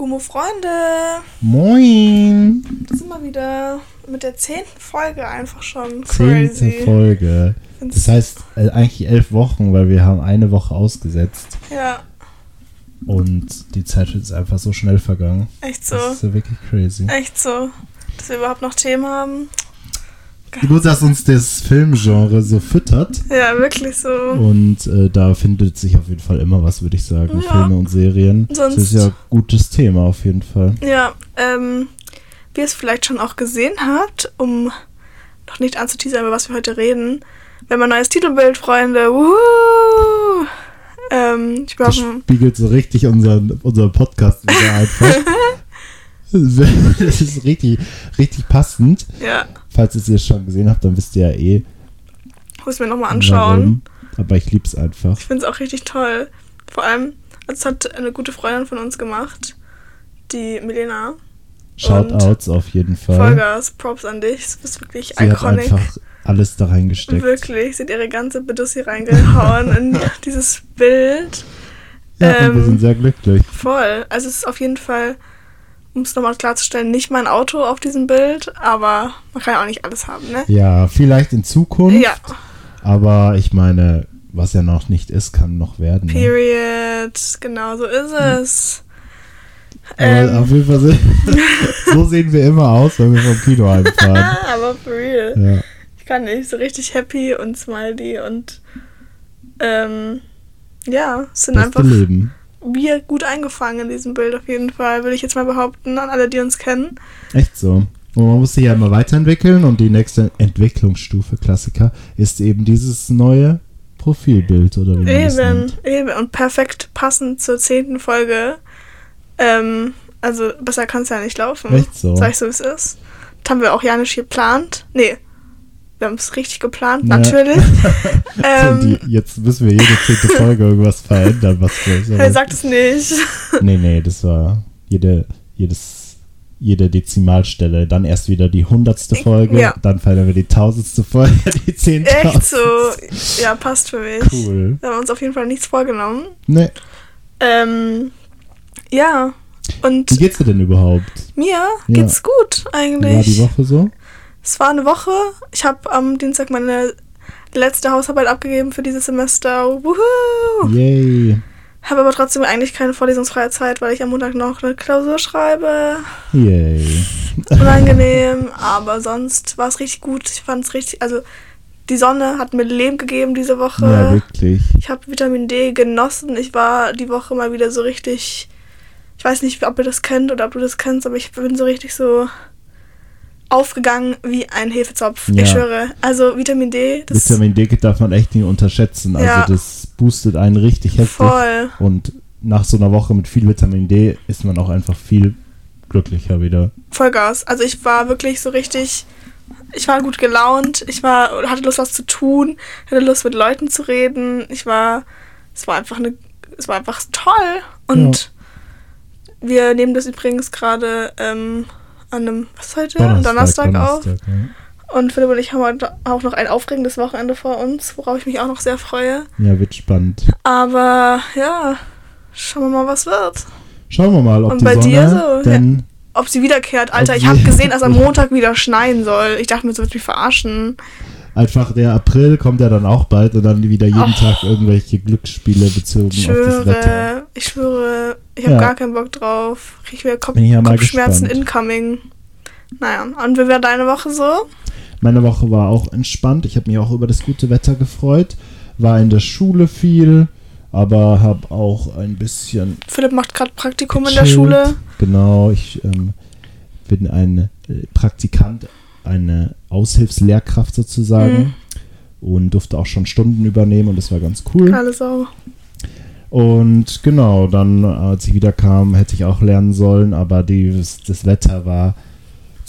Gummo Freunde, Moin! da sind wir wieder mit der zehnten Folge einfach schon. Zehnte. Folge. Das heißt äh, eigentlich elf Wochen, weil wir haben eine Woche ausgesetzt Ja, und die Zeit ist einfach so schnell vergangen. echt so. Das ist ja wirklich crazy. Echt so. Dass wir überhaupt noch Themen haben. Wie gut, dass uns das Filmgenre so füttert. Ja, wirklich so. Und äh, da findet sich auf jeden Fall immer was, würde ich sagen. Ja. Filme und Serien. Sonst- Das ist ja ein gutes Thema auf jeden Fall. Ja, ähm, wie ihr es vielleicht schon auch gesehen habt, um noch nicht anzuteasern, über was wir heute reden. Wir haben ein neues Titelbild, Freunde. Wuhu! Ähm, ich Das glaube, spiegelt so richtig unseren, unseren Podcast wieder einfach. Das ist richtig, richtig passend. ja, Falls ihr es jetzt schon gesehen habt, dann wisst ihr ja eh, muss ich mir nochmal anschauen. warum. Aber ich lieb's einfach. Ich finde es auch richtig toll. Vor allem, das hat eine gute Freundin von uns gemacht, die Milena. Shoutouts auf jeden Fall. Vollgas, Props an dich. Du bist wirklich Sie hat iconic. einfach alles da reingesteckt. Wirklich, sie hat ihre ganze Bedussi reingehauen in dieses Bild. Ja, und wir Ähm, sind sehr glücklich. Voll. Also es ist auf jeden Fall, um es nochmal klarzustellen, nicht mein Auto auf diesem Bild, aber man kann ja auch nicht alles haben, ne? Ja, vielleicht in Zukunft. Ja, Aber ich meine, was ja noch nicht ist, kann noch werden. Ne? period. Genau so ist es. Aber Ähm, auf jeden Fall so sehen wir immer aus, wenn wir vom Kino heimfahren. aber for real. Ja. Ich kann nicht so richtig happy und smiley und ähm, ja, es sind Beste einfach Leben. Wir gut eingefangen in diesem Bild auf jeden Fall, würde ich jetzt mal behaupten, an alle, die uns kennen. Echt so. Und man muss sich ja immer weiterentwickeln und die nächste Entwicklungsstufe, Klassiker, ist eben dieses neue Profilbild oder wie man das Eben, nennt. eben. Und perfekt passend zur zehnten Folge. Ähm, also besser kann es ja nicht laufen. Echt so. Sag ich so, wie es ist. Das haben wir auch ja nicht geplant. Nee, wir haben es richtig geplant, Ja. natürlich. Ähm, die, jetzt müssen wir jede zehnte Folge irgendwas verändern, was wir er sagt es nicht. Nee, nee, das war jede, jedes, jede Dezimalstelle. Dann erst wieder die hundertste Folge, Ja. dann verändern wir die tausendste Folge, die zehntausendste. Echt so. Ja, passt für mich. Cool. Wir haben uns auf jeden Fall nichts vorgenommen. Nee. Ähm, ja. Und Wie geht's dir denn überhaupt? mir geht's gut Wie war die eigentlich. Woche so? Es war eine Woche. Ich habe am Dienstag meine letzte Hausarbeit abgegeben für dieses Semester. Wuhu! Yay. Habe aber trotzdem eigentlich keine vorlesungsfreie Zeit, weil ich am Montag noch eine Klausur schreibe. Yay. Unangenehm, aber sonst war es richtig gut. Ich fand es richtig, also die Sonne hat mir Leben gegeben diese Woche. Ja, wirklich. ich habe Vitamin D genossen. Ich war die Woche mal wieder so richtig, ich weiß nicht, ob ihr das kennt oder ob du das kennst, aber ich bin so richtig so aufgegangen wie ein Hefezopf. Ja. Ich schwöre. Also Vitamin D, das Vitamin D darf man echt nicht unterschätzen. Also Ja. das boostet einen richtig heftig. voll. Und nach so einer Woche mit viel Vitamin D ist man auch einfach viel glücklicher wieder. Vollgas. Also ich war wirklich so richtig, ich war gut gelaunt, ich war, hatte Lust was zu tun, hatte Lust mit Leuten zu reden. Ich war, es war einfach eine, es war einfach toll. Und wir nehmen das übrigens gerade ähm, an einem, was heute? Donnerstag, Donnerstag auf. ja. Und Philipp und ich haben heute auch noch ein aufregendes Wochenende vor uns, worauf ich mich auch noch sehr freue. Ja, wird spannend. Aber ja, schauen wir mal, was wird. Schauen wir mal, ob Und die bei Sonne dir so? denn Ob sie wiederkehrt. Alter, ich habe gesehen, dass am Montag wieder schneien soll. Ich dachte mir, so wird mich verarschen. Einfach der April kommt ja dann auch bald und dann wieder jeden Och. Tag irgendwelche Glücksspiele bezogen Ich auf das Wetter. schwöre, ich schwöre, ich habe Ja. gar keinen Bock drauf. Ich wieder Kopf ja Kopfschmerzen gespannt. incoming. Naja, und wie war deine Woche so? Meine Woche war auch entspannt. Ich habe mich auch über das gute Wetter gefreut. War in der Schule viel, aber habe auch ein bisschen Philipp macht gerade Praktikum in der gechillt. Schule. Genau, ich ähm, bin ein äh, Praktikant, eine Aushilfslehrkraft sozusagen und durfte auch schon Stunden übernehmen und das war ganz cool. Alles Sau. Und genau, dann, als ich wieder kam, hätte ich auch lernen sollen, aber die, das Wetter war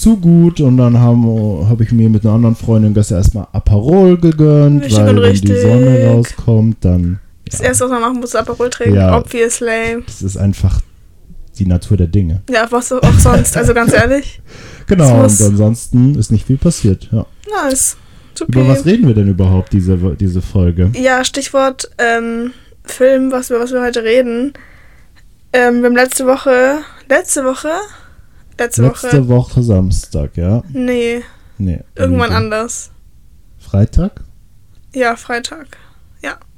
zu gut und dann habe hab ich mir mit einer anderen Freundin gestern erstmal Aperol gegönnt, Richtig weil wenn die. Sonne rauskommt, dann Das ja, erste, was man machen muss, Aperol trinken. Ja. Obviously. das ist einfach die Natur der Dinge. Ja, was auch sonst. Also ganz ehrlich. Genau, und ansonsten ist nicht viel passiert. Ja. Nice. Über was reden wir denn überhaupt diese, diese Folge? Ja, Stichwort ähm, Film, was wir, was wir heute reden. Ähm, wir haben letzte Woche Letzte Woche? Letzte, Letzte Woche. Woche Samstag, ja? Nee, Nee. irgendwann anders. Freitag? Ja, Freitag.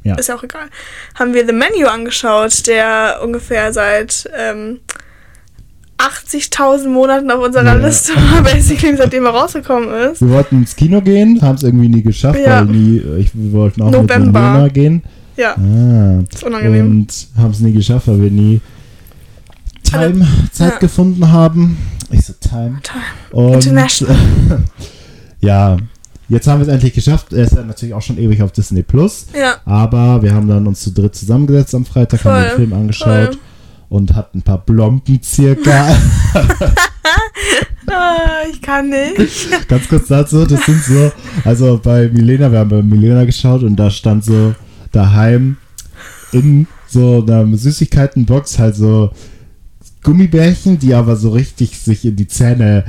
Ja, ist ja auch egal. Haben wir The Menu angeschaut, der ungefähr seit ähm, 80.000 Monaten auf unserer Ja. Liste war, basically, seitdem er rausgekommen ist. Wir wollten ins Kino gehen, haben es irgendwie nie geschafft, Ja. weil nie, ich, wir wollten auch November. mit Milena gehen. Ja, Ah. ist unangenehm. Und haben es nie geschafft, weil wir nie Time, Zeit ja. gefunden haben. Ich so Time. Time. Und, International. ja, jetzt haben wir es endlich geschafft. Er ist ja natürlich auch schon ewig auf Disney Plus. Ja, Aber wir haben dann uns zu dritt zusammengesetzt am Freitag, haben Voll, den Film angeschaut voll. und hatten ein paar Blompen circa. ah, ich kann nicht. Ganz kurz dazu, das sind so, also bei Milena, wir haben bei Milena geschaut und da stand so daheim in so einer Süßigkeitenbox halt so Gummibärchen, die aber so richtig sich in die Zähne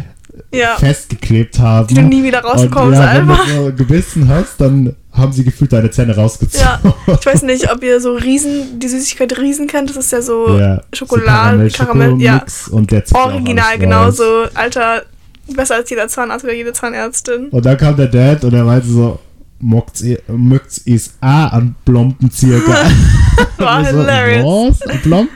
Ja, festgeklebt haben. die du nie wieder rauskommst, und ja, wenn du so gebissen hast, dann haben sie gefühlt deine Zähne rausgezogen. Ja, ich weiß nicht, ob ihr so Riesen, die Süßigkeit Riesen kennt, das ist ja so Ja, Schokolade, so Karamell, ja. Karamell-Schoko-Mix und der auch Original, alles genau raus. so, alter, besser als jeder Zahnarzt oder jede Zahnärztin. Und dann kam der Dad und er meinte so, möcht's is a an Blompen circa. War so, hilarious. Was? An?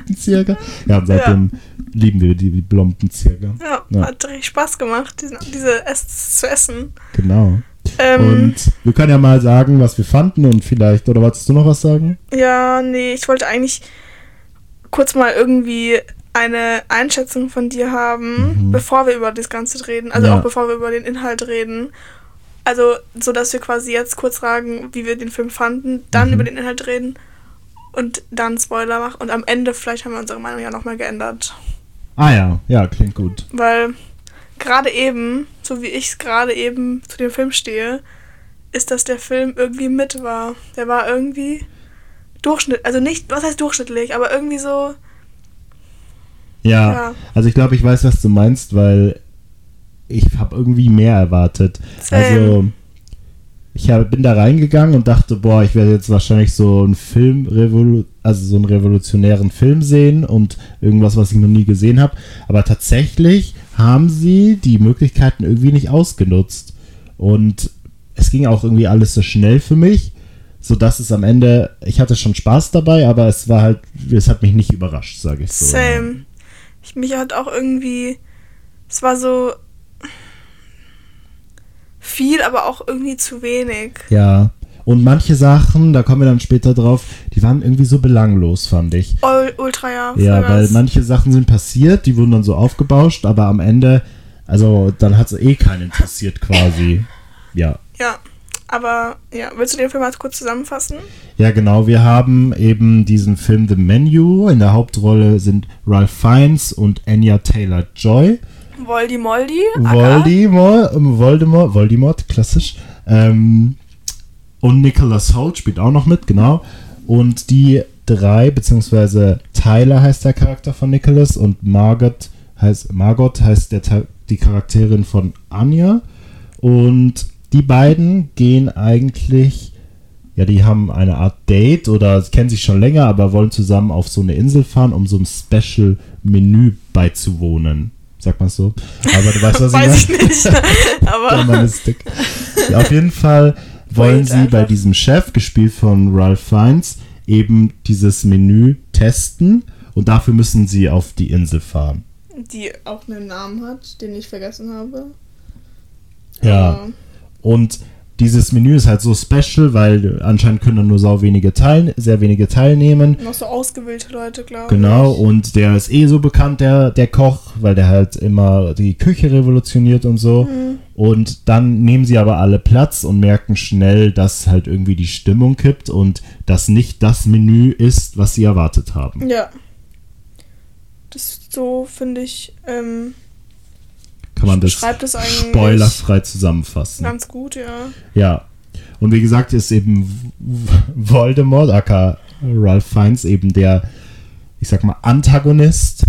Ja, und seitdem lieben wir die, die Blompen circa. Ja, Ja. hat richtig Spaß gemacht, diese, diese Ess zu essen. Genau. Ähm, Und wir können ja mal sagen, was wir fanden und vielleicht, oder wolltest du noch was sagen? ja, nee, ich wollte eigentlich kurz mal irgendwie eine Einschätzung von dir haben, Mhm. bevor wir über das Ganze reden, also Ja. auch bevor wir über den Inhalt reden. Also, so dass wir quasi jetzt kurz sagen, wie wir den Film fanden, dann Mhm. über den Inhalt reden und dann Spoiler machen und am Ende vielleicht haben wir unsere Meinung ja nochmal geändert. Ah ja, ja, klingt gut. Weil gerade eben, so wie ich es gerade eben zu dem Film stehe, ist, dass der Film irgendwie mit war. Der war irgendwie Durchschnitt, also nicht, was heißt durchschnittlich, aber irgendwie so, Ja, Ja. also ich glaube, ich weiß, was du meinst, weil ich habe irgendwie mehr erwartet. Same. Also ich hab, bin da reingegangen und dachte, boah, ich werde jetzt wahrscheinlich so einen Film, also so einen revolutionären Film sehen und irgendwas, was ich noch nie gesehen habe. Aber tatsächlich haben sie die Möglichkeiten irgendwie nicht ausgenutzt. Und es ging auch irgendwie alles so schnell für mich, sodass es am Ende, ich hatte schon Spaß dabei, aber es war halt, es hat mich nicht überrascht, sage ich so. same. Ich, mich hat auch irgendwie, es war so viel, aber auch irgendwie zu wenig. Ja. Und manche Sachen, da kommen wir dann später drauf, die waren irgendwie so belanglos, fand ich. Ul Ultra, ja. Ja, weil was. manche Sachen sind passiert, die wurden dann so aufgebauscht, aber am Ende, also dann hat es eh keinen interessiert quasi. Ja. Ja, aber ja, willst du den Film mal kurz zusammenfassen? Ja, genau. Wir haben eben diesen Film The Menu. In der Hauptrolle sind Ralph Fiennes und Anya Taylor-Joy. Voldi Moldi. aka- Voldemort, ähm, Voldemort, Voldemort, klassisch. Ähm, und Nicholas Holt spielt auch noch mit, genau. Und die drei, beziehungsweise Tyler heißt der Charakter von Nicholas und Margot heißt, Margot heißt der, die Charakterin von Anya. Und die beiden gehen eigentlich, ja, die haben eine Art Date oder kennen sich schon länger, aber wollen zusammen auf so eine Insel fahren, um so einem Special-Menü beizuwohnen. Sagt man so? Aber du weißt, was Weiß ich meine? nicht. Der aber dick. Ja, auf jeden Fall wollen sie bei einfach. diesem Chef, gespielt von Ralph Fiennes, eben dieses Menü testen und dafür müssen sie auf die Insel fahren. die auch einen Namen hat, den ich vergessen habe. Ja. Aber- Und dieses Menü ist halt so special, weil anscheinend können nur sau wenige teil sehr wenige teilnehmen. Noch so ausgewählte Leute, glaube Genau, ich. und der ist eh so bekannt, der, der Koch, weil der halt immer die Küche revolutioniert und so. Mhm. Und dann nehmen sie aber alle Platz und merken schnell, dass halt irgendwie die Stimmung kippt und das nicht das Menü ist, was sie erwartet haben. Ja. Das so finde ich ähm, Kann man das eigentlich spoilerfrei zusammenfassen. ganz gut, ja. Ja. Und wie gesagt, ist eben Voldemort, aka Ralph Fiennes, eben der, ich sag mal, Antagonist,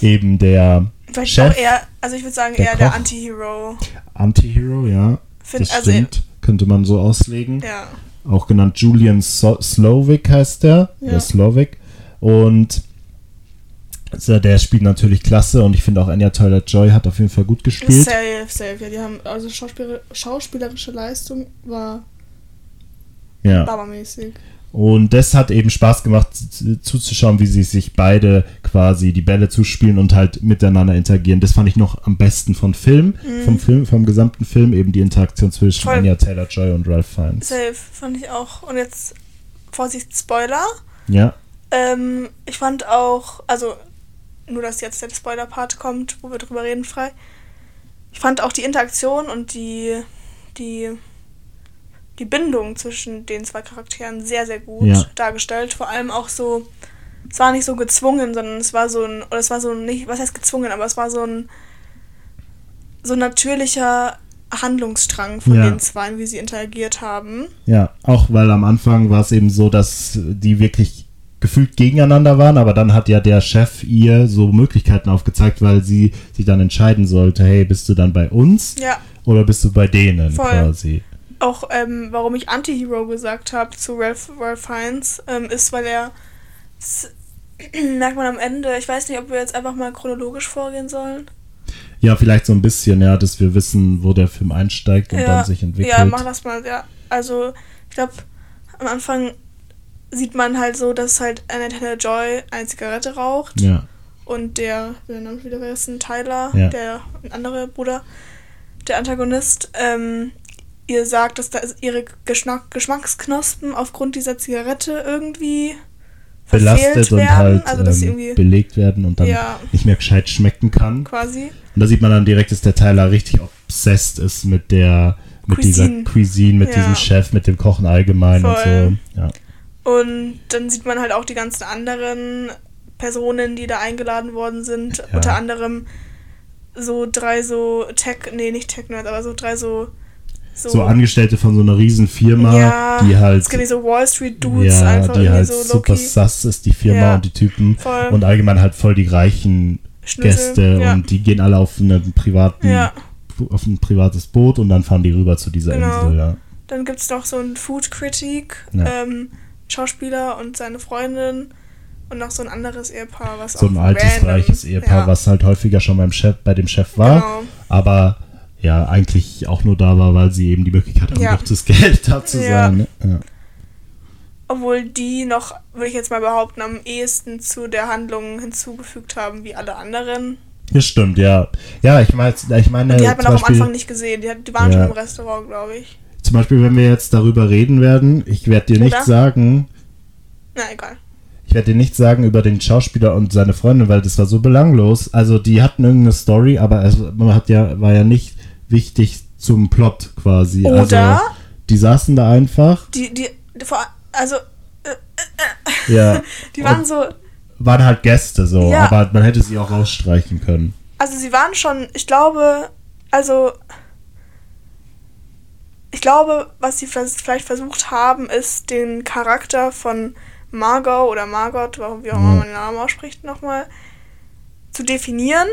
eben der Vielleicht Chef, auch eher, also ich würde sagen der eher der Koch. Anti-Hero. Antihero, ja. Find- das also- stimmt. Könnte man so auslegen. Ja. Auch genannt Julian so Slovic heißt der. Ja. Der Slovic. Und Also der spielt natürlich klasse und ich finde auch Anya Taylor-Joy hat auf jeden Fall gut gespielt. Safe, safe. Ja, die haben, also Schauspieler, schauspielerische Leistung war Ja. babamäßig. Und das hat eben Spaß gemacht zuzuschauen, wie sie sich beide quasi die Bälle zuspielen und halt miteinander interagieren. Das fand ich noch am besten von Film, vom Film, vom gesamten Film, eben die Interaktion zwischen Voll. Anya Taylor-Joy und Ralph Fiennes. Safe, fand ich auch. Und jetzt, Vorsicht, Spoiler. Ja, Ähm, ich fand auch, also nur, dass jetzt der Spoiler-Part kommt, wo wir drüber reden, frei. Ich fand auch die Interaktion und die, die, die Bindung zwischen den zwei Charakteren sehr, sehr gut Ja. dargestellt. Vor allem auch so, es war nicht so gezwungen, sondern es war so ein, oder es war so nicht, was heißt gezwungen, aber es war so ein, so ein natürlicher Handlungsstrang von Ja. den zwei, wie sie interagiert haben. ja, auch weil am Anfang war es eben so, dass die wirklich gefühlt gegeneinander waren, aber dann hat ja der Chef ihr so Möglichkeiten aufgezeigt, weil sie sich dann entscheiden sollte, hey, bist du dann bei uns Ja. oder bist du bei denen Voll. quasi? auch, ähm, warum ich Anti-Hero gesagt habe zu Ralph, Ralph Fiennes, ähm, ist, weil er, merkt man am Ende, ich weiß nicht, ob wir jetzt einfach mal chronologisch vorgehen sollen. Ja, vielleicht so ein bisschen, ja, dass wir wissen, wo der Film einsteigt und dann sich entwickelt. Ja, mach das mal, ja. Also, ich glaube, am Anfang sieht man halt so, dass halt Anna Taylor-Joy eine Zigarette raucht Ja, und der, wie der Name wieder vergessen, Tyler, Ja. der andere Bruder, der Antagonist, ähm, ihr sagt, dass da ihre Geschmack Geschmacksknospen aufgrund dieser Zigarette irgendwie belastet und werden. halt also, ähm, irgendwie, belegt werden und dann ja, nicht mehr gescheit schmecken kann. quasi. Und da sieht man dann direkt, dass der Tyler richtig obsessed ist mit der, mit dieser Cuisine. Cuisine, mit Ja. diesem Chef, mit dem Kochen allgemein Voll. und so. Ja. Und dann sieht man halt auch die ganzen anderen Personen, die da eingeladen worden sind. Ja. Unter anderem so drei so Tech, nee, nicht Tech-Nerds, aber so drei so. So Angestellte von so einer riesen Firma, ja, die halt, Es gibt so Wall Street Dudes ja, einfach die halt so super sass ist, die Firma Ja. und die Typen. Voll. Und allgemein halt voll die reichen Schnösel, Gäste ja. und die gehen alle auf einen privaten, auf ein privates Boot und dann fahren die rüber zu dieser Genau. Insel, ja. Dann gibt es noch so einen Food Critic, Ja. ähm, Schauspieler und seine Freundin und noch so ein anderes Ehepaar, was So ein altes, random- reiches Ehepaar, ja, was halt häufiger schon beim Chef, bei dem Chef war, Genau. aber ja, eigentlich auch nur da war, weil sie eben die Möglichkeit haben, Ja. doch das Geld da zu Ja. sein. Ne? Ja. Obwohl die noch, würde ich jetzt mal behaupten, am ehesten zu der Handlung hinzugefügt haben wie alle anderen. Das stimmt, ja. Ja, ich meine, ich meine Die hat man auch am Beispiel, Anfang nicht gesehen. Die, hat- die waren schon im Restaurant, glaube ich. Zum Beispiel, wenn wir jetzt darüber reden werden, ich werde dir nicht Oder? sagen, Na, egal. ich werde dir nicht sagen über den Schauspieler und seine Freundin, weil das war so belanglos. Also die hatten irgendeine Story, aber es man hat ja, war ja nicht wichtig zum Plot quasi. Oder Also die saßen da einfach, die, die, die vor, also, ja, die waren Und- so, waren halt Gäste so, Ja. aber man hätte sie auch rausstreichen können. also sie waren schon, ich glaube, also, ich glaube, was sie vielleicht versucht haben, ist den Charakter von Margot oder Margot, warum wie auch immer Ja. man den Namen ausspricht, nochmal zu definieren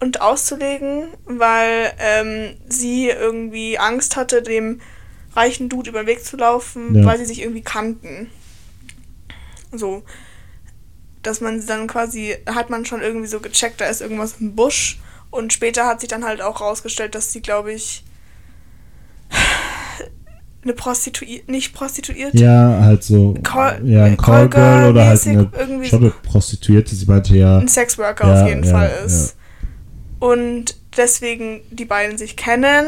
und auszulegen, weil ähm, sie irgendwie Angst hatte, dem reichen Dude über den Weg zu laufen, Ja. weil sie sich irgendwie kannten. So. Dass man dann quasi, hat man schon irgendwie so gecheckt, da ist irgendwas im Busch. Und später hat sich dann halt auch rausgestellt, dass sie, glaube ich, eine Prostituierte, nicht Prostituierte, Ja, halt so, Call- ja, ein Callgirl oder halt eine irgendwie schon so. eine Prostituierte. Sie meinte ja, ein Sexworker Ja, auf jeden ja, Fall ist. Und deswegen die beiden sich kennen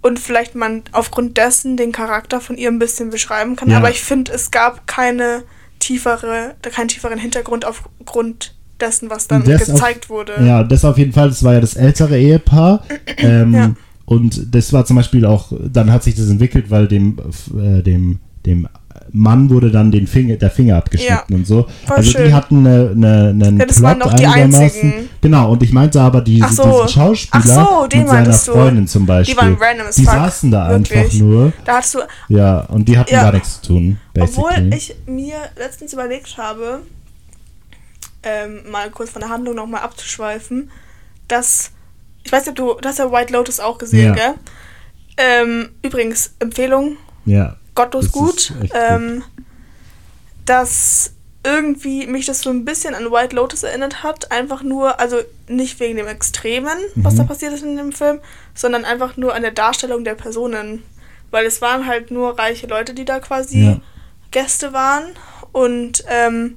und vielleicht man aufgrund dessen den Charakter von ihr ein bisschen beschreiben kann. Ja. Aber ich finde, es gab keine tiefere, keinen tieferen Hintergrund aufgrund dessen, was dann Das auf- gezeigt wurde. Ja, das auf jeden Fall, das war ja das ältere Ehepaar. Ähm, Ja. Und das war zum Beispiel auch, dann hat sich das entwickelt, weil dem, äh, dem, dem Mann wurde dann den Finger, der Finger abgeschnitten und so. Also schön. die hatten eine, eine, einen Ja, das waren Plot doch die einzigen. Genau, und ich meinte aber die, Ach so. diesen Schauspieler so, den mit seiner du. Freundin zum Beispiel. Die waren random Die fuck. saßen da einfach Wirklich. nur. Da hattest du, Ja, und die hatten Ja. gar nichts zu tun. Basically. obwohl ich mir letztens überlegt habe, ähm, mal kurz von der Handlung nochmal abzuschweifen, dass, ich weiß nicht, ob du, du hast ja White Lotus auch gesehen, Ja. gell? Ähm, übrigens, Empfehlung, ja. gottlos gut, echt gut. ähm, dass irgendwie mich das so ein bisschen an White Lotus erinnert hat. Einfach nur, also nicht wegen dem Extremen, was Mhm. da passiert ist in dem Film, sondern einfach nur an der Darstellung der Personen. Weil es waren halt nur reiche Leute, die da quasi Ja. Gäste waren. Und ähm,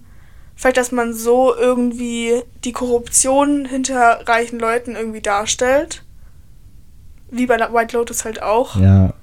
vielleicht, dass man so irgendwie die Korruption hinter reichen Leuten irgendwie darstellt. Wie bei White Lotus halt auch. Ja.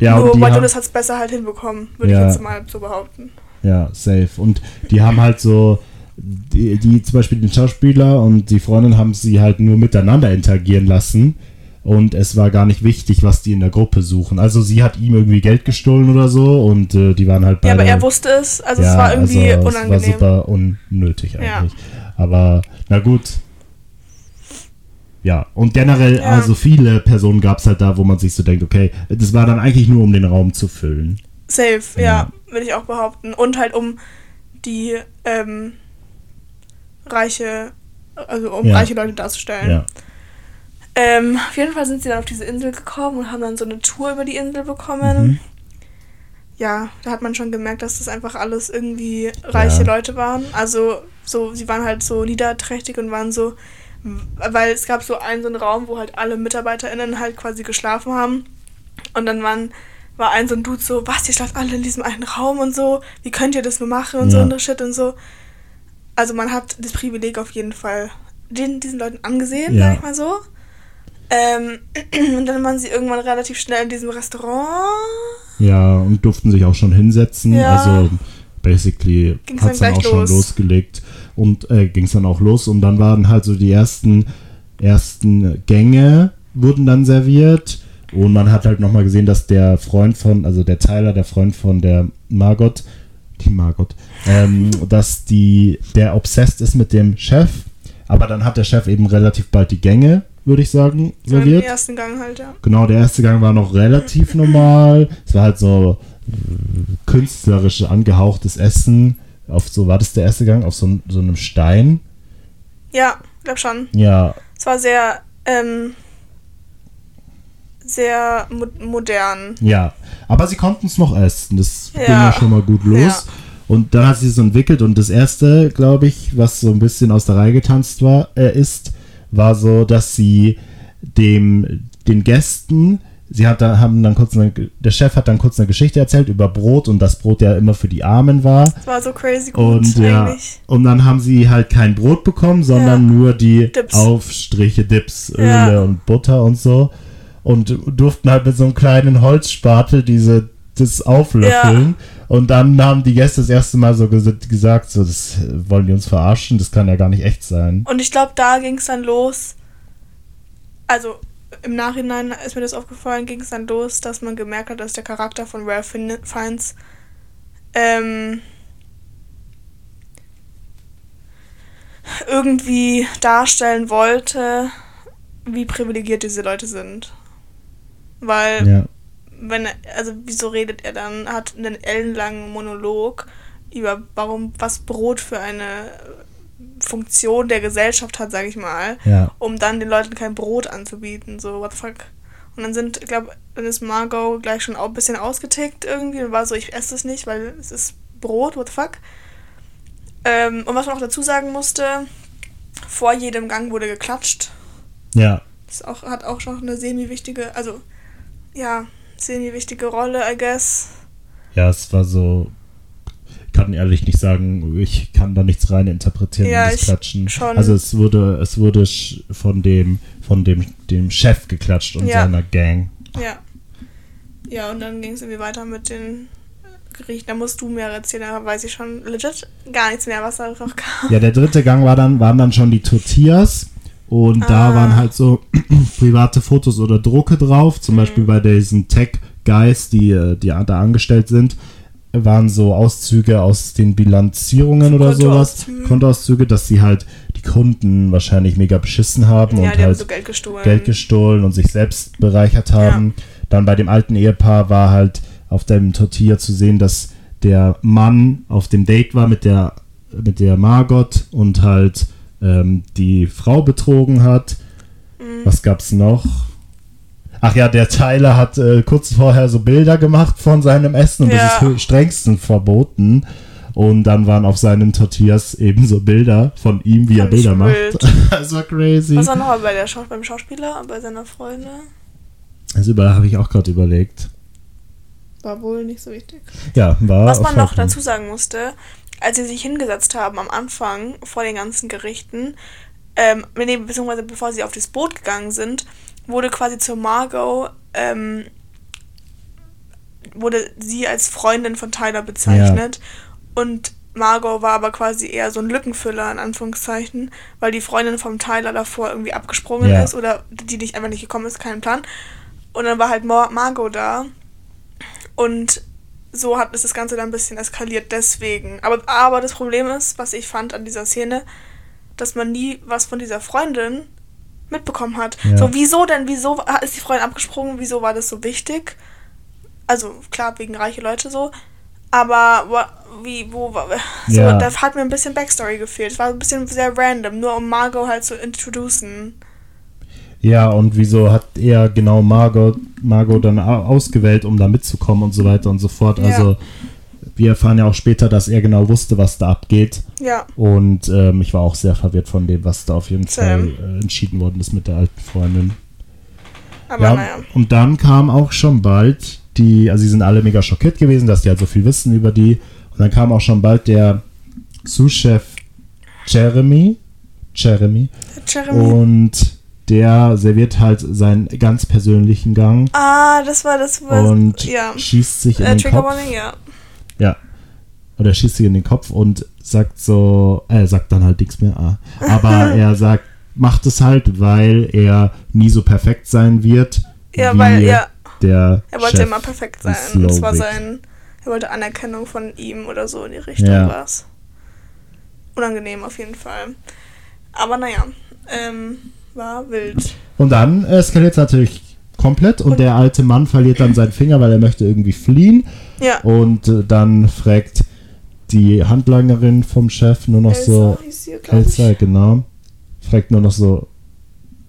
Ja, Nur White Lotus hat es besser halt hinbekommen, würde Ja. ich jetzt mal so behaupten. ja, safe. Und die haben halt so, die, die zum Beispiel den Schauspieler und die Freundin haben sie halt nur miteinander interagieren lassen. Und es war gar nicht wichtig, was die in der Gruppe suchen. Also sie hat ihm irgendwie Geld gestohlen oder so und äh, die waren halt Ja, beide... aber er wusste es, also es war irgendwie also unangenehm. Es war super unnötig Ja. eigentlich. Aber na gut. Ja, und generell, Ja. also viele Personen gab es halt da, wo man sich so denkt, okay, das war dann eigentlich nur, um den Raum zu füllen. Safe, ja, Ja. würde ich auch behaupten. Und halt um die ähm, reiche, also um Ja. reiche Leute darzustellen. Ja. Ähm, auf jeden Fall sind sie dann auf diese Insel gekommen und haben dann so eine Tour über die Insel bekommen. Mhm. Ja, da hat man schon gemerkt, dass das einfach alles irgendwie reiche Ja. Leute waren. Also so, sie waren halt so niederträchtig und waren so, weil es gab so einen so einen Raum, wo halt alle MitarbeiterInnen halt quasi geschlafen haben. Und dann waren, war ein so ein Dude so, was, ihr schlaft alle in diesem einen Raum und so, wie könnt ihr das nur machen und so Ja. und Shit und so. Also man hat das Privileg auf jeden Fall den, diesen Leuten angesehen, Ja. sag ich mal so. Ähm, und dann waren sie irgendwann relativ schnell in diesem Restaurant. Ja, und durften sich auch schon hinsetzen. Ja. Also basically hat es dann dann auch gleich schon los. losgelegt und äh, ging es dann auch los. Und dann waren halt so die ersten, ersten Gänge wurden dann serviert. Und man hat halt nochmal gesehen, dass der Freund von, also der Tyler, der Freund von der Margot, die Margot, ähm, dass die, der obsessed ist mit dem Chef. Aber dann hat der Chef eben relativ bald die Gänge, würde ich sagen, So im serviert. ersten Gang halt, ja. Genau, der erste Gang war noch relativ normal. Es war halt so äh, künstlerisch angehauchtes Essen. Auf so, war das der erste Gang? Auf so, so einem Stein. Ja, glaub schon. Ja, Es war sehr, ähm, sehr mo modern. ja. Aber sie konnten es noch essen. Das ging Ja. ja schon mal gut los. Ja. Und dann hat sie es entwickelt. Und das erste, glaube ich, was so ein bisschen aus der Reihe getanzt war, äh, ist, war so, dass sie dem, den Gästen, sie hat da, haben dann kurz eine, der Chef hat dann kurz eine Geschichte erzählt über Brot und das Brot ja immer für die Armen war. Es war so crazy gut Und ja, eigentlich. und dann haben sie halt kein Brot bekommen, sondern Ja. nur die Dips. Aufstriche, Dips, Öle Ja. und Butter und so. Und durften halt mit so einem kleinen Holzspatel diese das auflöffeln. Und dann haben die Gäste das erste Mal so ges gesagt, so, das wollen die uns verarschen, das kann ja gar nicht echt sein. Und ich glaube, da ging es dann los. Also im Nachhinein ist mir das aufgefallen, ging es dann los, dass man gemerkt hat, dass der Charakter von Ralph Fiennes ähm, irgendwie darstellen wollte, wie privilegiert diese Leute sind. Weil Ja, wenn also wieso redet er dann, hat einen ellenlangen Monolog über warum, was Brot für eine Funktion der Gesellschaft hat, sag ich mal, ja, um dann den Leuten kein Brot anzubieten, so what the fuck. Und dann sind, ich glaube, dann ist Margot gleich schon auch ein bisschen ausgetickt irgendwie und war so, ich esse es nicht, weil es ist Brot, what the fuck. Ähm, und was man auch dazu sagen musste, vor jedem Gang wurde geklatscht. ja. Das auch, hat auch schon eine semi-wichtige, also ja, semi-wichtige Rolle, I guess. Ja, es war so. Ich kann ehrlich nicht sagen, ich kann da nichts rein interpretieren Ja, in Klatschen. schon. Also es wurde, es wurde von dem, von dem, dem Chef geklatscht und Ja. seiner Gang. Ja. Ja, und dann ging es irgendwie weiter mit den Gerichten. Da musst du mehr erzählen, da weiß ich schon legit gar nichts mehr, was da noch kam. Ja, der dritte Gang war dann, waren dann schon die Tortillas. Und da Ah. waren halt so private Fotos oder Drucke drauf. Mhm. Zum Beispiel bei diesen Tech-Guys, die, äh, die da angestellt sind, waren so Auszüge aus den Bilanzierungen oder sowas. Kontoauszüge. Dass sie halt die Kunden wahrscheinlich mega beschissen haben Ja, und halt so Geld gestohlen. Geld gestohlen und sich selbst bereichert haben. Dann bei dem alten Ehepaar war halt auf dem Tortilla zu sehen, dass der Mann auf dem Date war mit der, mit der Margot und halt ähm, die Frau betrogen hat. Mhm. Was gab's noch? Ach ja, der Tyler hat äh, kurz vorher so Bilder gemacht von seinem Essen und Ja. das ist strengsten verboten. Und dann waren auf seinen Tortillas eben so Bilder von ihm, wie er Fand ich Bilder wild. macht. das war crazy. Was war noch bei der Schau beim Schauspieler und bei seiner Freundin? Also überall habe ich auch gerade überlegt. War wohl nicht so wichtig. Ja, war. Was man noch dazu sagen musste, als sie sich hingesetzt haben am Anfang vor den ganzen Gerichten, ähm, beziehungsweise bevor sie auf das Boot gegangen sind, wurde quasi zur Margot, ähm, wurde sie als Freundin von Tyler bezeichnet. Und Margot war aber quasi eher so ein Lückenfüller, in Anführungszeichen, weil die Freundin vom Tyler davor irgendwie abgesprungen Ja. ist oder die nicht einfach nicht gekommen ist, kein Plan. Und dann war halt Mar Margot da. Und so hat es das Ganze dann ein bisschen eskaliert, deswegen. Aber, aber das Problem ist, was ich fand an dieser Szene, dass man nie was von dieser Freundin mitbekommen hat. Ja. So, wieso denn, wieso ist die Freundin abgesprungen, wieso war das so wichtig? Also, klar, wegen reiche Leute so. Aber wie, wo war. So, Ja. da hat mir ein bisschen Backstory gefehlt. Es war ein bisschen sehr random, nur um Margot halt zu introducen. Ja, und wieso hat er genau Margot, Margot dann au- ausgewählt, um da mitzukommen und so weiter und so fort. Ja. Also, wir erfahren ja auch später, dass er genau wusste, was da abgeht. Ja. Und ähm, ich war auch sehr verwirrt von dem, was da auf jeden Same. Fall äh, entschieden worden ist mit der alten Freundin. Aber ja, naja. und dann kam auch schon bald die, also sie sind alle mega schockiert gewesen, dass die halt so viel wissen über die. Und dann kam auch schon bald der Sous-Chef Jeremy. Jeremy. Jeremy. Und der serviert halt seinen ganz persönlichen Gang ah, das war das. Was, und ja. schießt sich in Äh, den Trigger Kopf. Warning, ja. Ja. Oder schießt sich in den Kopf und sagt so, er sagt dann halt nichts mehr. Ah. Aber er sagt, macht es halt, weil er nie so perfekt sein wird. Ja, wie weil, ja. Der Er wollte Chef immer perfekt sein. in Das war Slowik. sein. Er wollte Anerkennung von ihm oder so in die Richtung Ja. war's. Unangenehm auf jeden Fall. Aber naja, ähm, war wild. Und dann eskaliert es natürlich komplett und, Und- der alte Mann verliert dann seinen Finger, weil er möchte irgendwie fliehen. Ja. Und äh, dann fragt die Handlangerin vom Chef nur noch Elsa so, sie, glaub ich. Elsa, genau, fragt nur noch so,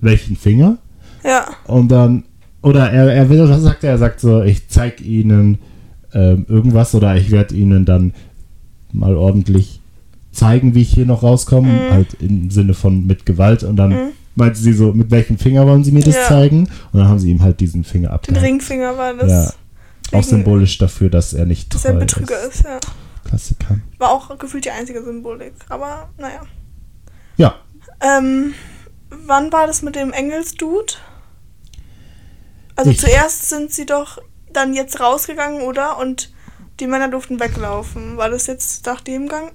welchen Finger? Ja, Und dann, oder er, er will, was sagt er? Er sagt so, ich zeig ihnen ähm, irgendwas oder ich werde ihnen dann mal ordentlich zeigen, wie ich hier noch rauskomme. Mhm. Halt im Sinne von mit Gewalt. Und dann Mhm. meinte sie so, mit welchem Finger wollen sie mir das Ja. zeigen? Und dann haben sie ihm halt diesen Finger den abgehakt. Ringfinger war das. Ja. Auch symbolisch dafür, dass er nicht Dass treu er ein Betrüger ist, ja. Klassiker. War auch gefühlt die einzige Symbolik. Aber naja. Ja, Ähm, wann war das mit dem Engelsdude? Also Ich- zuerst sind sie doch dann jetzt rausgegangen, oder? Und die Männer durften weglaufen. War das jetzt nach dem Gang?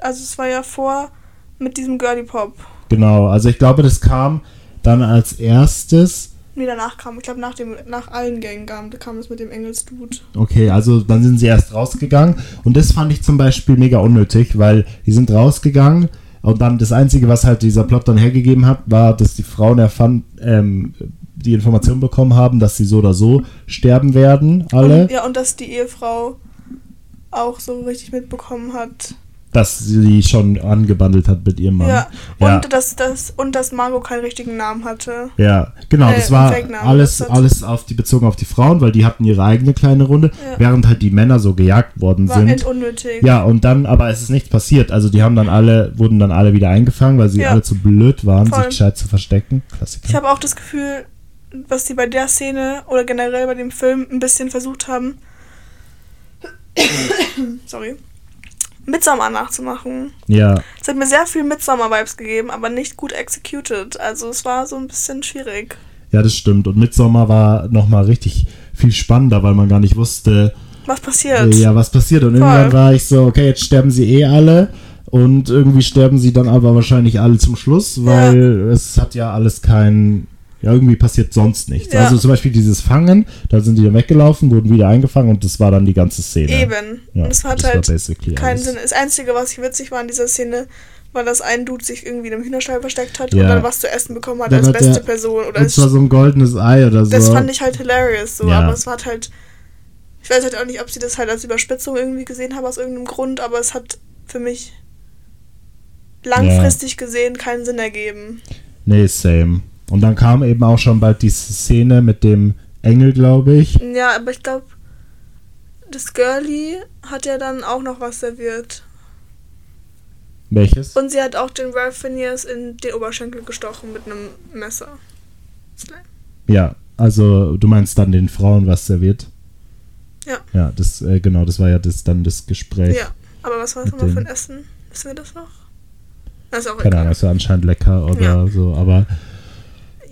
Also es war ja vor mit diesem Girly Pop. genau. Also ich glaube, das kam dann als erstes. Nee, danach kam, ich glaube nach dem, nach allen Gängen kam, kam es mit dem Engelsdude. Okay, also dann sind sie erst rausgegangen und das fand ich zum Beispiel mega unnötig, weil die sind rausgegangen und dann das Einzige, was halt dieser Plot dann hergegeben hat, war, dass die Frauen erfand, ähm, die Information bekommen haben, dass sie so oder so sterben werden, alle, Und, ja, und dass die Ehefrau auch so richtig mitbekommen hat. Dass sie schon angebandelt hat mit ihrem Mann. Ja. Ja. Und dass das und dass Margot keinen richtigen Namen hatte. Ja, genau, Äh, das war alles, alles auf die, bezogen auf die Frauen, weil die hatten ihre eigene kleine Runde, Ja. während halt die Männer so gejagt worden War sind. unnötig. Ja, und dann, aber es ist nichts passiert. Also die haben dann alle, wurden dann alle wieder eingefangen, weil sie Ja. alle zu blöd waren, Voll. sich gescheit zu verstecken. Klassiker. Ich habe auch das Gefühl, was die bei der Szene oder generell bei dem Film ein bisschen versucht haben, sorry, Midsommar nachzumachen. ja, Es hat mir sehr viel Midsommar-Vibes gegeben, aber nicht gut executed. Also es war so ein bisschen schwierig. ja, das stimmt. Und Midsommar war nochmal richtig viel spannender, weil man gar nicht wusste, Was passiert? ja, was passiert. Und irgendwann war ich so, okay, jetzt sterben sie eh alle. Und irgendwie sterben sie dann aber wahrscheinlich alle zum Schluss, weil es hat ja alles kein, ja, irgendwie passiert sonst nichts. Ja. Also zum Beispiel dieses Fangen, da sind die dann weggelaufen, wurden wieder eingefangen und das war dann die ganze Szene. Eben. Ja, Und es hat das war halt keinen alles. Sinn. Das Einzige, was ich witzig war in dieser Szene, war, dass ein Dude sich irgendwie in einem Hühnerstall versteckt hat Ja. und dann was zu essen bekommen hat Dann als hat beste der- Person. Oder Und zwar so ein goldenes Ei oder so. Das fand ich halt hilarious so, Ja. aber es war halt. Ich weiß halt auch nicht, ob sie das halt als Überspitzung irgendwie gesehen haben aus irgendeinem Grund, aber es hat für mich langfristig gesehen keinen Sinn ergeben. Nee, same. Und dann kam eben auch schon bald die Szene mit dem Engel, glaube ich. Ja, aber ich glaube, das Girlie hat ja dann auch noch was serviert. Welches? Und sie hat auch den Ralph Phineas in den Oberschenkel gestochen mit einem Messer. Slime. Ja, also du meinst dann den Frauen was serviert? Ja. Ja, das, äh, genau, das war ja das, dann das Gespräch. Ja, aber was war das nochmal für ein Essen? Wissen wir das noch? Das ist auch Keine. Ahnung, es war anscheinend lecker oder Ja. so, aber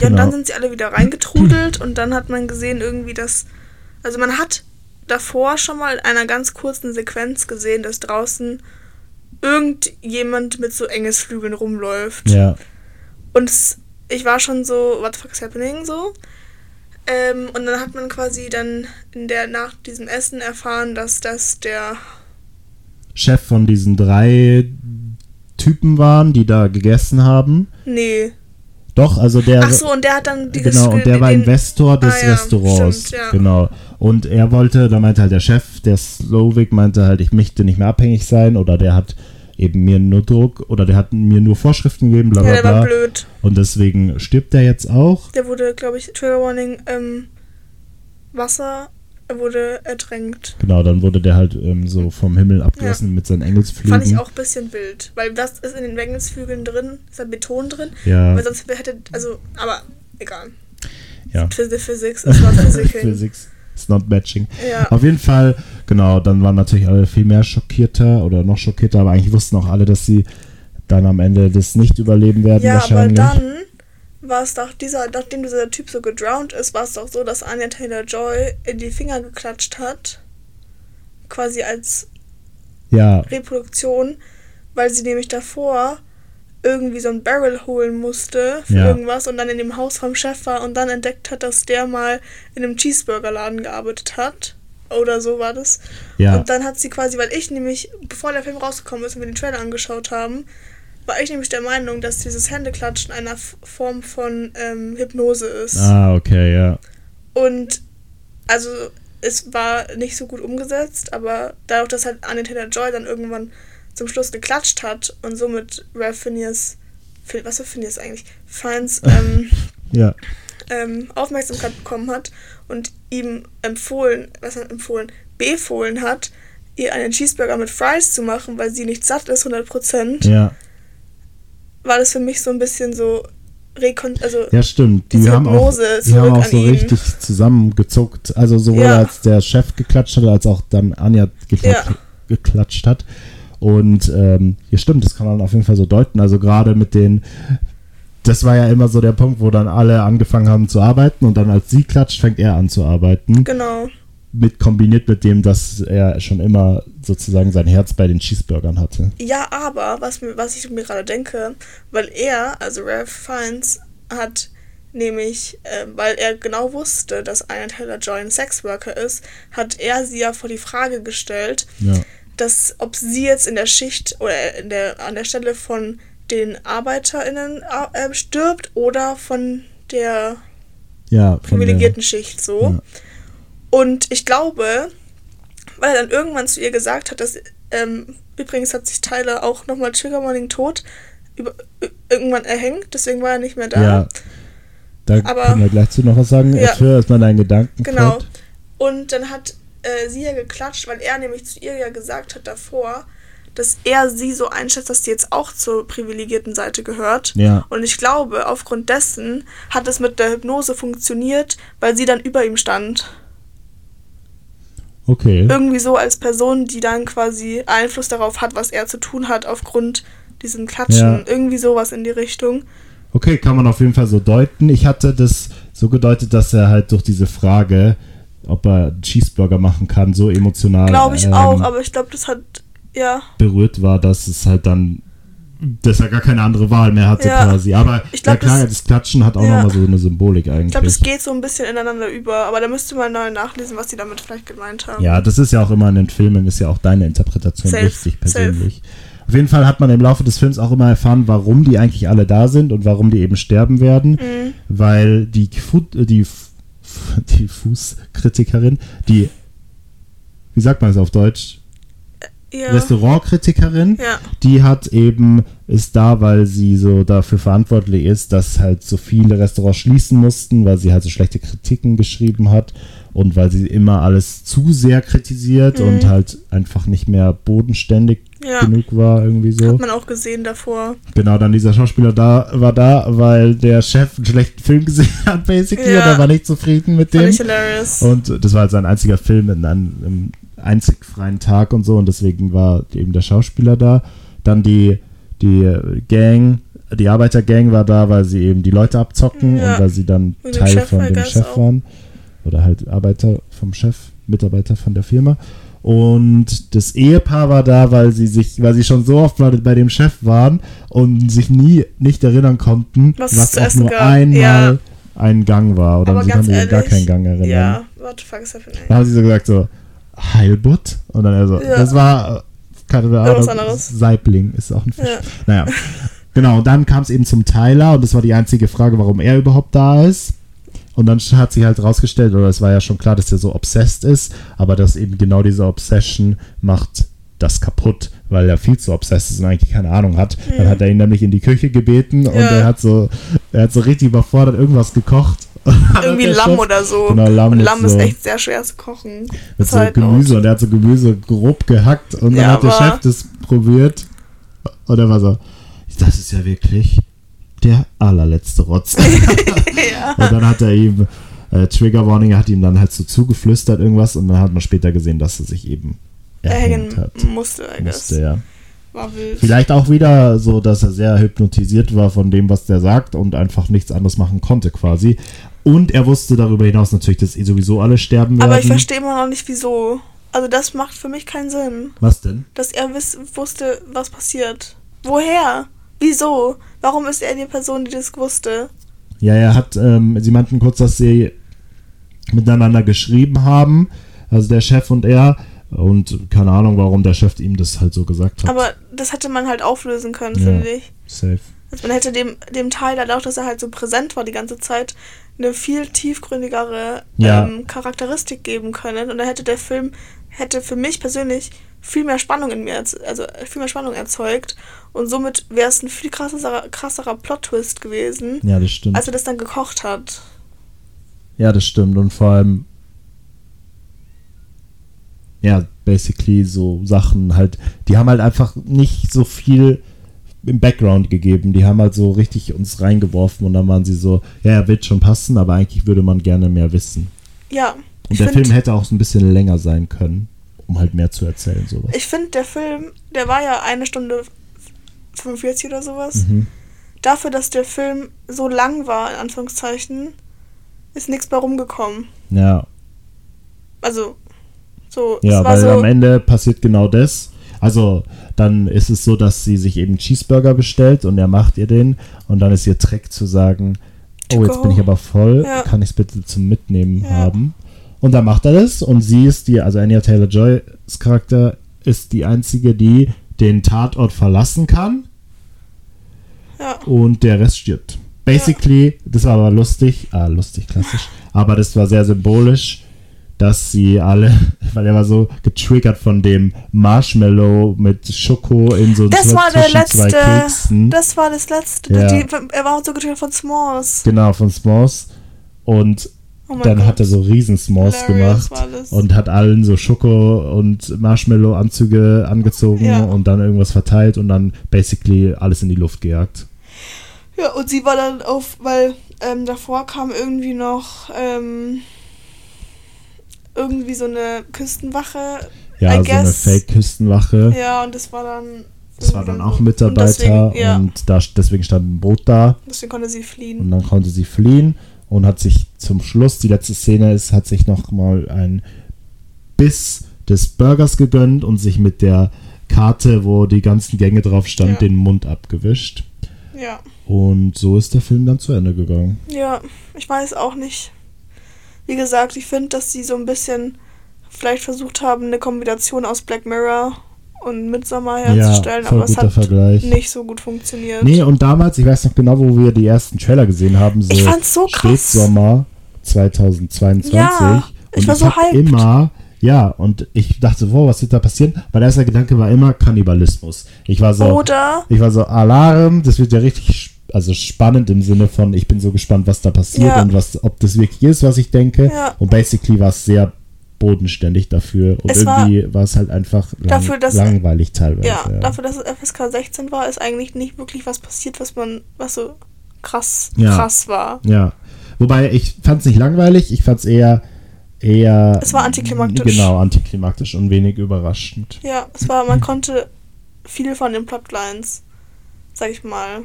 Ja, und Genau. dann sind sie alle wieder reingetrudelt und dann hat man gesehen irgendwie, dass. Also man hat davor schon mal in einer ganz kurzen Sequenz gesehen, dass draußen irgendjemand mit so Engelsflügeln rumläuft. ja, Und es, ich war schon so, what the fuck is happening so. Ähm, und dann hat man quasi dann in der nach diesem Essen erfahren, dass das der Chef von diesen drei Typen waren, die da gegessen haben. nee. Doch, also der Ach so, und der hat dann die genau, und der war Investor des Ah ja, Restaurants. stimmt, ja. Genau. Und er wollte, da meinte halt der Chef, der Slovik, meinte halt, ich möchte nicht mehr abhängig sein oder der hat eben mir nur Druck oder der hat mir nur Vorschriften gegeben, bla Ja, bla der war bla. blöd. Und deswegen stirbt er jetzt auch. Der wurde, glaube ich, Trigger Warning, ähm, Wasser, er wurde ertränkt. Genau, dann wurde der halt ähm, so vom Himmel abgelassen mit seinen Engelsflügen. Fand ich auch ein bisschen wild. Weil was ist in den Engelsflügeln drin? Ist da Beton drin? Ja, Weil sonst hätte, also, aber egal. ja. Phys- Physics ist not physical. Physics is not matching. Ja. Auf jeden Fall, genau, dann waren natürlich alle viel mehr schockierter oder noch schockierter, aber eigentlich wussten auch alle, dass sie dann am Ende das nicht überleben werden Ja, aber wahrscheinlich. dann war es doch dieser, nachdem dieser Typ so gedrowned ist, war es doch so, dass Anya Taylor Joy in die Finger geklatscht hat. Quasi als ja, Reproduktion, weil sie nämlich davor irgendwie so ein Barrel holen musste für Ja. irgendwas und dann in dem Haus vom Chef war und dann entdeckt hat, dass der mal in einem Cheeseburgerladen gearbeitet hat. Oder so war das. ja, Und dann hat sie quasi, weil ich nämlich, bevor der Film rausgekommen ist und wir den Trailer angeschaut haben, war ich nämlich der Meinung, dass dieses Händeklatschen eine F- Form von ähm, Hypnose ist. ah, okay, ja. Und also es war nicht so gut umgesetzt, aber dadurch, dass halt Taylor Joy dann irgendwann zum Schluss geklatscht hat und somit Ralph Phineas, was für Phineas eigentlich, Fines ähm, Ja, ähm, Aufmerksamkeit bekommen hat und ihm empfohlen, was hat empfohlen, befohlen hat, ihr einen Cheeseburger mit Fries zu machen, weil sie nicht satt ist, 100%, ja, war das für mich so ein bisschen so rekon also ja, stimmt. Die haben auch, die haben auch so ihn. richtig zusammengezuckt. Also sowohl Ja. als der Chef geklatscht hat, als auch dann Anja geklatscht, Ja. geklatscht hat. Und ähm, ja, stimmt, das kann man auf jeden Fall so deuten. Also gerade mit den, das war ja immer so der Punkt, wo dann alle angefangen haben zu arbeiten und dann als sie klatscht, fängt er an zu arbeiten. genau. Mit kombiniert mit dem, dass er schon immer sozusagen sein Herz bei den Cheeseburgern hatte. Ja, aber was, was ich mir gerade denke, weil er, also Ralph Fiennes, hat nämlich, äh, weil er genau wusste, dass Anya Taylor Joy ein Sexworker ist, hat er sie ja vor die Frage gestellt, Ja, dass ob sie jetzt in der Schicht oder in der, an der Stelle von den ArbeiterInnen äh, stirbt oder von der ja von der, privilegierten Schicht so. Ja. Und ich glaube, weil er dann irgendwann zu ihr gesagt hat, dass ähm, übrigens hat sich Tyler auch nochmal Trigger Warning tot über, irgendwann erhängt, deswegen war er nicht mehr da. Ja, da Aber- können wir gleich zu noch was sagen. Ja. Erzähl erstmal deinen Gedanken. Genau. Und dann hat äh, sie ja geklatscht, weil er nämlich zu ihr ja gesagt hat davor, dass er sie so einschätzt, dass sie jetzt auch zur privilegierten Seite gehört. Ja, Und ich glaube, aufgrund dessen hat es mit der Hypnose funktioniert, weil sie dann über ihm stand. Okay. Irgendwie so als Person, die dann quasi Einfluss darauf hat, was er zu tun hat, aufgrund diesen Klatschen. Ja. Irgendwie sowas in die Richtung. Okay, kann man auf jeden Fall so deuten. Ich hatte das so gedeutet, dass er halt durch diese Frage, ob er einen Cheeseburger machen kann, so emotional Glaube ich ähm, auch, aber ich glaube, das hat, ja. berührt war, dass es halt dann, dass er gar keine andere Wahl mehr hatte Ja. quasi. Aber Ich glaub, ja klar, das- das Klatschen hat auch Ja. nochmal so eine Symbolik Ich eigentlich. glaube, das geht so ein bisschen ineinander über, aber da müsste man neu nachlesen, was die damit vielleicht gemeint haben. Ja, das ist ja auch immer in den Filmen, ist ja auch deine Interpretation Safe, wichtig safe. persönlich. Auf jeden Fall hat man im Laufe des Films auch immer erfahren, warum die eigentlich alle da sind und warum die eben sterben werden. Mhm. Weil die, Fu die, F- die Fußkritikerin, die, wie sagt man es auf Deutsch? Ja. Restaurantkritikerin. Ja. Die hat eben, ist da, weil sie so dafür verantwortlich ist, dass halt so viele Restaurants schließen mussten, weil sie halt so schlechte Kritiken geschrieben hat und weil sie immer alles zu sehr kritisiert Mhm. und halt einfach nicht mehr bodenständig Ja. genug war, irgendwie so. Hat man auch gesehen davor. Genau, dann dieser Schauspieler da war da, weil der Chef einen schlechten Film gesehen hat, basically, Ja. und er war nicht zufrieden mit Fand dem. ich hilarious. Und das war halt sein einziger Film in einem einzig freien Tag und so und deswegen war eben der Schauspieler da. Dann die, die Gang, die Arbeitergang war da, weil sie eben die Leute abzocken Ja. und weil sie dann Teil Chef, von dem Chef auch. waren. Oder halt Arbeiter vom Chef, Mitarbeiter von der Firma. Und das Ehepaar war da, weil sie sich, weil sie schon so oft bei dem Chef waren und sich nie nicht erinnern konnten, Was was, auch nur gab. einmal Ja. ein Gang war. Oder Aber sie konnten sich gar keinen Gang erinnern. Ja, what the fuck für ein Dann haben sie so gesagt so, Heilbutt? Und dann er so, Ja. das war, keine Ahnung, anderes. Saibling ist auch ein Fisch. Ja. Naja, genau, und dann kam es eben zum Tyler und das war die einzige Frage, warum er überhaupt da ist. Und dann hat sich halt rausgestellt, oder es war ja schon klar, dass er so obsessed ist, aber dass eben genau diese Obsession macht das kaputt, weil er viel zu obsessed ist und eigentlich keine Ahnung hat. Dann hat er ihn nämlich in die Küche gebeten und Ja. er hat so, er hat so richtig überfordert irgendwas gekocht. Irgendwie Lamm Chef- oder so. Genau, Lamm und Lamm ist so- echt sehr schwer zu kochen. mit so Gemüse und er hat so Gemüse grob gehackt und dann Ja, hat der Chef das probiert und er war so, das ist ja wirklich der allerletzte Rotz. ja. und dann hat er ihm äh, Trigger Warning, er hat ihm dann halt so zugeflüstert irgendwas und dann hat man später gesehen, dass er sich eben erhängt hat. musste, I guess. Musste, ja. War wild. Vielleicht auch wieder so, dass er sehr hypnotisiert war von dem, was der sagt und einfach nichts anderes machen konnte quasi. Und er wusste darüber hinaus natürlich, dass eh sowieso alle sterben werden. Aber ich verstehe immer noch nicht, wieso. Also das macht für mich keinen Sinn. Was denn? Dass er wiss, wusste, was passiert. Woher? Wieso? Warum ist er die Person, die das wusste? Ja, er hat, ähm, sie meinten kurz, dass sie miteinander geschrieben haben, also der Chef und er. Und keine Ahnung, warum der Chef ihm das halt so gesagt hat. Aber das hätte man halt auflösen können, Ja. finde ich. Safe. Also man hätte dem, dem Teil, dadurch, dass er halt so präsent war die ganze Zeit, eine viel tiefgründigere Ja. ähm, Charakteristik geben können. Und da hätte der Film, hätte für mich persönlich viel mehr Spannung in mir, also viel mehr Spannung erzeugt. Und somit wäre es ein viel krasserer, krasserer Plot-Twist gewesen, Ja, das stimmt. als er das dann gekocht hat. ja, das stimmt. Und vor allem, ja, basically so Sachen halt, die haben halt einfach nicht so viel im Background gegeben. Die haben halt so richtig uns reingeworfen und dann waren sie so, ja, wird schon passen, aber eigentlich würde man gerne mehr wissen. Ja. Und der Film hätte auch so ein bisschen länger sein können, um halt mehr zu erzählen, sowas. Ich finde, der Film, der war ja eine Stunde 45 oder sowas. Mhm. Dafür, dass der Film so lang war, in Anführungszeichen, ist nichts bei rumgekommen. Ja, Also, so, ja, weil so. am Ende passiert genau das. Also, dann ist es so, dass sie sich eben Cheeseburger bestellt und er macht ihr den und dann ist ihr Trick zu sagen, oh, jetzt bin ich aber voll, Ja. kann ich es bitte zum Mitnehmen Ja. haben? Und dann macht er das und sie ist die, also Anya Taylor-Joys Charakter ist die einzige, die den Tatort verlassen kann ja, und der Rest stirbt. Basically, das war aber lustig, ah, lustig, klassisch, aber das war sehr symbolisch, dass sie alle, weil er war so getriggert von dem Marshmallow mit Schoko in so das war der zwei letzte. Keksen. Das war das letzte. Ja. Die, er war so getriggert von S'mores. genau, von S'mores. Und Oh dann Gott. hat er so riesen S'mores Hilarious gemacht und hat allen so Schoko und Marshmallow-Anzüge angezogen Ja. und dann irgendwas verteilt und dann basically alles in die Luft gejagt. Ja, und sie war dann auf, weil ähm, davor kam irgendwie noch ähm, irgendwie so eine Küstenwache. Ja, I so eine guess. Fake-Küstenwache. Ja, und das war dann. Das war dann auch ein Und Mitarbeiter deswegen, ja, und da, deswegen stand ein Boot da deswegen konnte sie fliehen. und dann konnte sie fliehen und hat sich zum Schluss, die letzte Szene ist, hat sich noch mal ein Biss des Burgers gegönnt und sich mit der Karte, wo die ganzen Gänge drauf stand, Ja. den Mund abgewischt. Ja. Und so ist der Film dann zu Ende gegangen. Ja, ich weiß auch nicht. Wie gesagt, ich finde, dass sie so ein bisschen vielleicht versucht haben, eine Kombination aus Black Mirror und Midsommar herzustellen, ja, aber es hat Vergleich. nicht so gut funktioniert. Nee, und damals, ich weiß noch genau, wo wir die ersten Trailer gesehen haben, so ich fand's so krass. Spätsommer 2022. Ja, ich und war ich so hyped. immer Ja, und ich dachte, wow, was wird da passieren? Mein erster Gedanke war immer Kannibalismus. Ich war so, Oder ich war so, Alarm, das wird ja richtig sp- also spannend im Sinne von, ich bin so gespannt, was da passiert Ja. und was, ob das wirklich ist, was ich denke. Ja. Und basically war es sehr bodenständig dafür und Es irgendwie war es halt einfach lang, Dafür, dass- langweilig teilweise. ja, dafür, dass es FSK 16 war, ist eigentlich nicht wirklich was passiert, was man, was so krass, Ja. krass war. Ja. Wobei ich fand es nicht langweilig, ich fand es eher eher Es war antiklimaktisch. Genau, antiklimaktisch und wenig überraschend. Ja, es war, man konnte viel von den Plotlines, sag ich mal,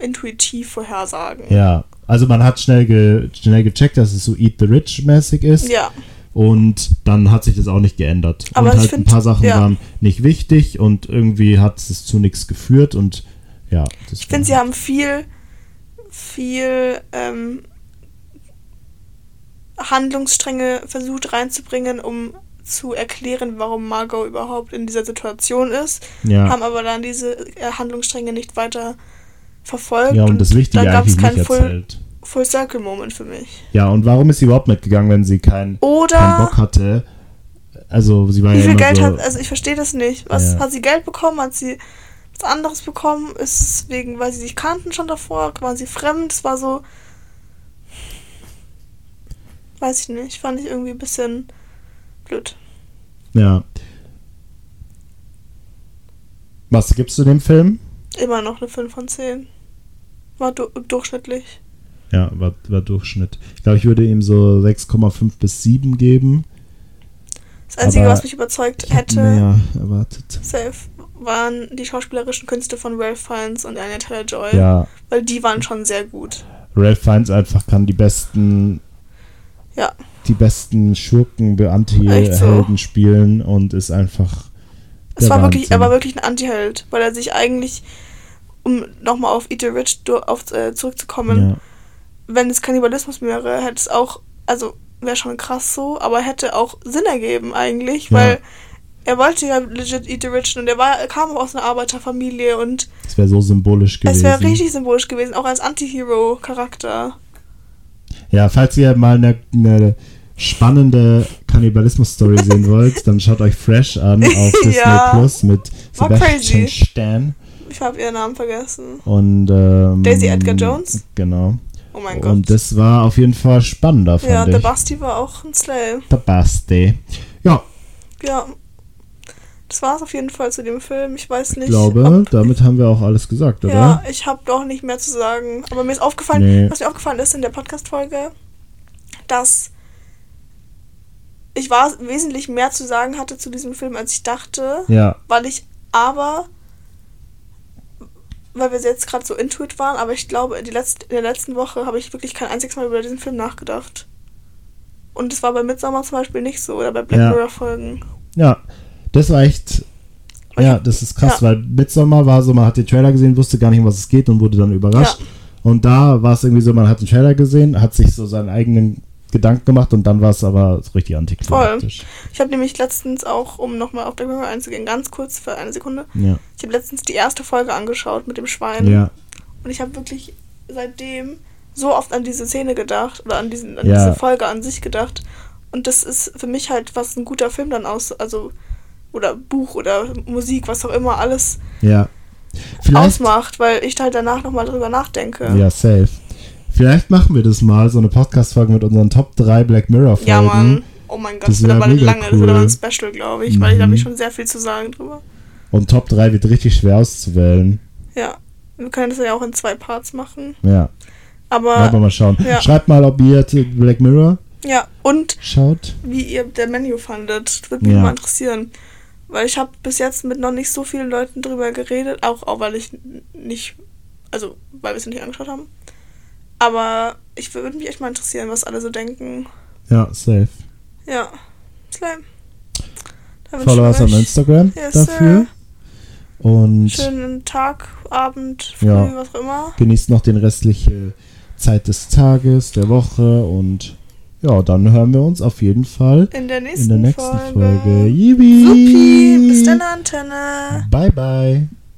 intuitiv vorhersagen. Ja, also man hat schnell ge, schnell gecheckt, dass es so Eat the Rich mäßig ist Ja, und dann hat sich das auch nicht geändert. Aber und halt find- ein paar Sachen ja. waren nicht wichtig und irgendwie hat es zu nichts geführt und ja, ich finde, sie haben viel, viel ähm, Handlungsstränge versucht reinzubringen, um zu erklären, warum Margot überhaupt in dieser Situation ist, ja, haben aber dann diese äh, Handlungsstränge nicht weiter verfolgt. ja, und das Wichtige da gab es eigentlich keinen nicht Full, erzählt. Full Circle Moment für mich. Ja, und warum ist sie überhaupt mitgegangen, wenn sie keinen Oder Bock hatte? Also sie war wie ja viel Geld so, hat, also ich verstehe das nicht. Was Ja. hat sie Geld bekommen? Hat sie was anderes bekommen? Ist es wegen, weil sie sich kannten schon davor? Waren sie fremd? Es war so. Weiß ich nicht. Fand ich irgendwie ein bisschen blöd. Ja. Was gibst du dem Film? Immer noch eine 5 von 10. War du durchschnittlich. Ja, war, war Durchschnitt. Ich glaube, ich würde ihm so 6,5 bis 7 geben. Das Einzige, Aber was mich überzeugt hätte, mehr erwartet. safe, waren die schauspielerischen Künste von Ralph Fiennes und Anya Taylor-Joy. Ja, Weil die waren schon sehr gut. Ralph Fiennes einfach kann die besten, Ja. die besten Schurken, Echt so. Anti-Helden spielen und ist einfach. Es war wirklich, er war wirklich ein Anti-Held, weil er sich eigentlich, um nochmal auf Eat the Rich auf, äh, zurückzukommen, Ja, wenn es Kannibalismus wäre, hätte es auch, also wäre schon krass so, aber hätte auch Sinn ergeben eigentlich, Ja. weil er wollte ja legit Eat the Rich und er, war, kam auch aus einer Arbeiterfamilie und das wäre so symbolisch gewesen. es wäre richtig symbolisch gewesen, auch als Anti-Hero-Charakter. Ja, falls ihr mal eine, eine spannende Kannibalismus-Story sehen wollt, dann schaut euch Fresh an auf Disney Ja. Plus mit War Sebastian crazy. Stan Ich habe ihren Namen vergessen. und ähm, Daisy Edgar Jones? Genau. Oh mein Gott. Und das war auf jeden Fall spannender, fand ja, ich. der Basti war auch ein Slay. Der Basti. Ja, Ja. Das war's auf jeden Fall zu dem Film. Ich weiß ich nicht. glaube, ob, damit haben wir auch alles gesagt, oder? ja, ich habe doch nicht mehr zu sagen. Aber mir ist aufgefallen, Nee. was mir aufgefallen ist in der Podcast-Folge, dass ich war wesentlich mehr zu sagen hatte zu diesem Film, als ich dachte. Ja, Weil ich aber, weil wir jetzt gerade so intuit waren, aber ich glaube, in, die letzte, in der letzten Woche habe ich wirklich kein einziges Mal über diesen Film nachgedacht. Und es war bei Midsommar zum Beispiel nicht so oder bei Black Ja. Mirror-Folgen. ja. Das war echt. Ja, das ist krass, ja. weil Midsommar war so, man hat den Trailer gesehen, wusste gar nicht, um was es geht und wurde dann überrascht. Und da war es irgendwie so, man hat den Trailer gesehen, hat sich so seinen eigenen Gedanken gemacht und dann war es aber so richtig antiklimatisch. Ich habe nämlich letztens auch, um nochmal auf Black Mirror einzugehen, ganz kurz für eine Sekunde, Ja, ich habe letztens die erste Folge angeschaut mit dem Schwein. ja, Und ich habe wirklich seitdem so oft an diese Szene gedacht oder an, diesen, an Ja. diese Folge an sich gedacht. Und das ist für mich halt, was ein guter Film dann aus, also oder Buch oder Musik, was auch immer alles ja. Vielleicht, ausmacht, weil ich halt danach nochmal drüber nachdenke. ja, safe. Vielleicht machen wir das mal, so eine Podcast-Folge mit unseren Top 3 Black Mirror-Folgen. Ja, Mann. Oh mein Gott, Das das, wird aber lange, das cool. wird aber ein Special, glaube ich, weil ich da habe Mhm. ich schon sehr viel zu sagen drüber. Und Top 3 wird richtig schwer auszuwählen. Ja. Wir können das ja auch in zwei Parts machen. Ja, Aber werden wir mal schauen. ja. Schreibt mal, ob ihr Black Mirror ja, und schaut. wie ihr der Menü fandet. Das würde mich Ja. mal interessieren. Weil ich habe bis jetzt mit noch nicht so vielen Leuten drüber geredet, auch, auch weil ich nicht, also weil wir es nicht angeschaut haben. Aber ich würde mich echt mal interessieren, was alle so denken. Ja, safe. Ja, Slime. Follow us euch Instagram Yes, dafür. Und Schönen Tag, Abend, früh, Ja. was auch immer. genießt noch den restliche Zeit des Tages, der Woche und ja, dann hören wir uns auf jeden Fall In der in nächsten, der nächsten Folge. Folge. Supi, bis dann, Antenne. Bye bye.